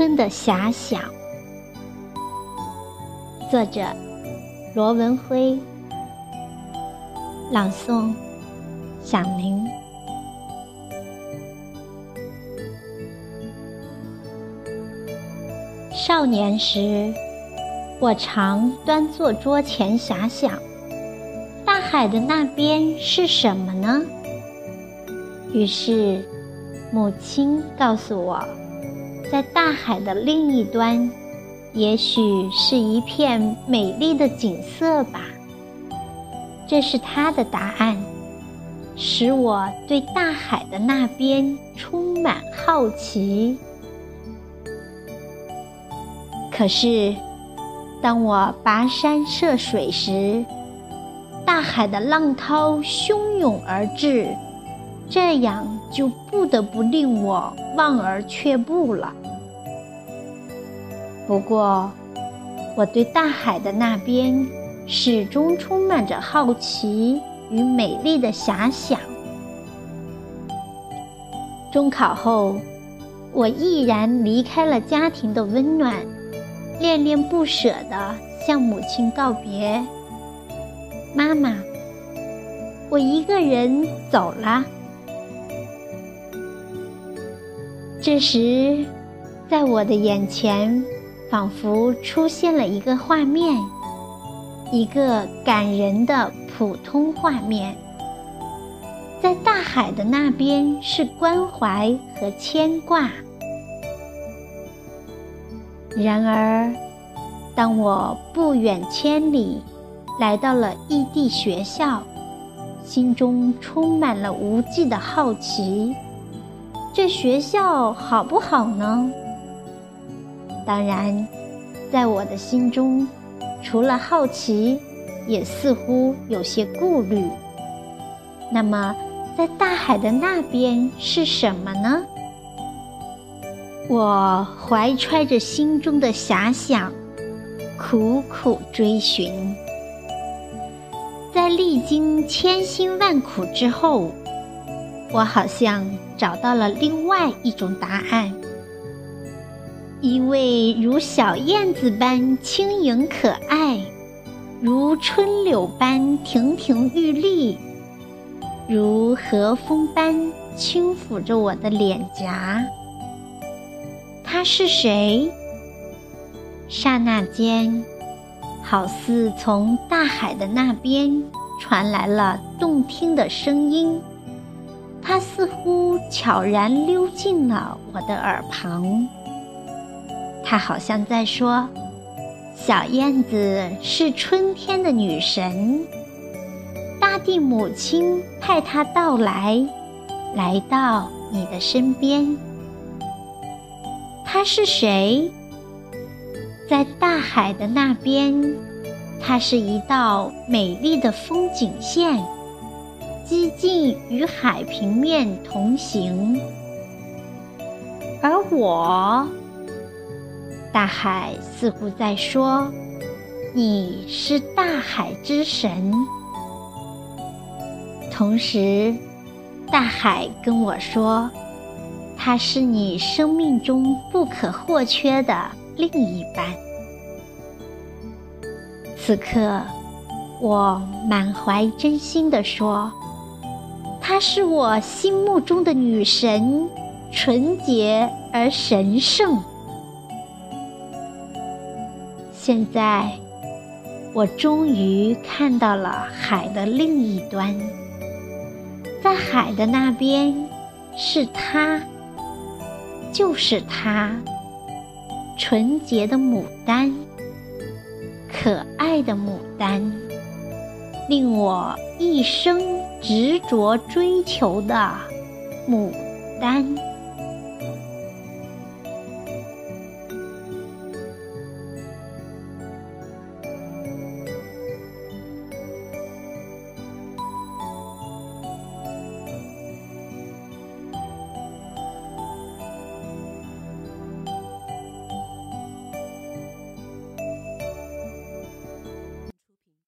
春的遐想，作者罗文辉，朗诵响铃。少年时，我常端坐桌前遐想，大海的那边是什么呢？于是，母亲告诉我。在大海的另一端，也许是一片美丽的景色吧。这是他的答案，使我对大海的那边充满好奇。可是，当我跋山涉水时，大海的浪涛汹涌而至，这样就不得不令我望而却步了。不过，我对大海的那边始终充满着好奇与美丽的遐想。中考后，我毅然离开了家庭的温暖，恋恋不舍地向母亲告别：“妈妈，我一个人走了。”这时，在我的眼前。仿佛出现了一个画面，一个感人的普通画面。在大海的那边是关怀和牵挂。然而，当我不远千里来到了异地学校，心中充满了无际的好奇：这学校好不好呢？当然，在我的心中，除了好奇，也似乎有些顾虑。那么，在大海的那边是什么呢？我怀揣着心中的遐想，苦苦追寻。在历经千辛万苦之后，我好像找到了另外一种答案。一位如小燕子般轻盈可爱，如春柳般亭亭玉立，如和风般轻抚着我的脸颊。他是谁？刹那间，好似从大海的那边传来了动听的声音，他似乎悄然溜进了我的耳旁。他好像在说：“小燕子是春天的女神，大地母亲派她到来，来到你的身边。她是谁？在大海的那边，它是一道美丽的风景线，几近与海平面同行，而我。”大海似乎在说：“你是大海之神。”同时，大海跟我说：“它是你生命中不可或缺的另一半。”此刻，我满怀真心地说：“她是我心目中的女神，纯洁而神圣。”现在，我终于看到了海的另一端。在海的那边，是她，就是她，纯洁的牡丹，可爱的牡丹，令我一生执着追求的牡丹。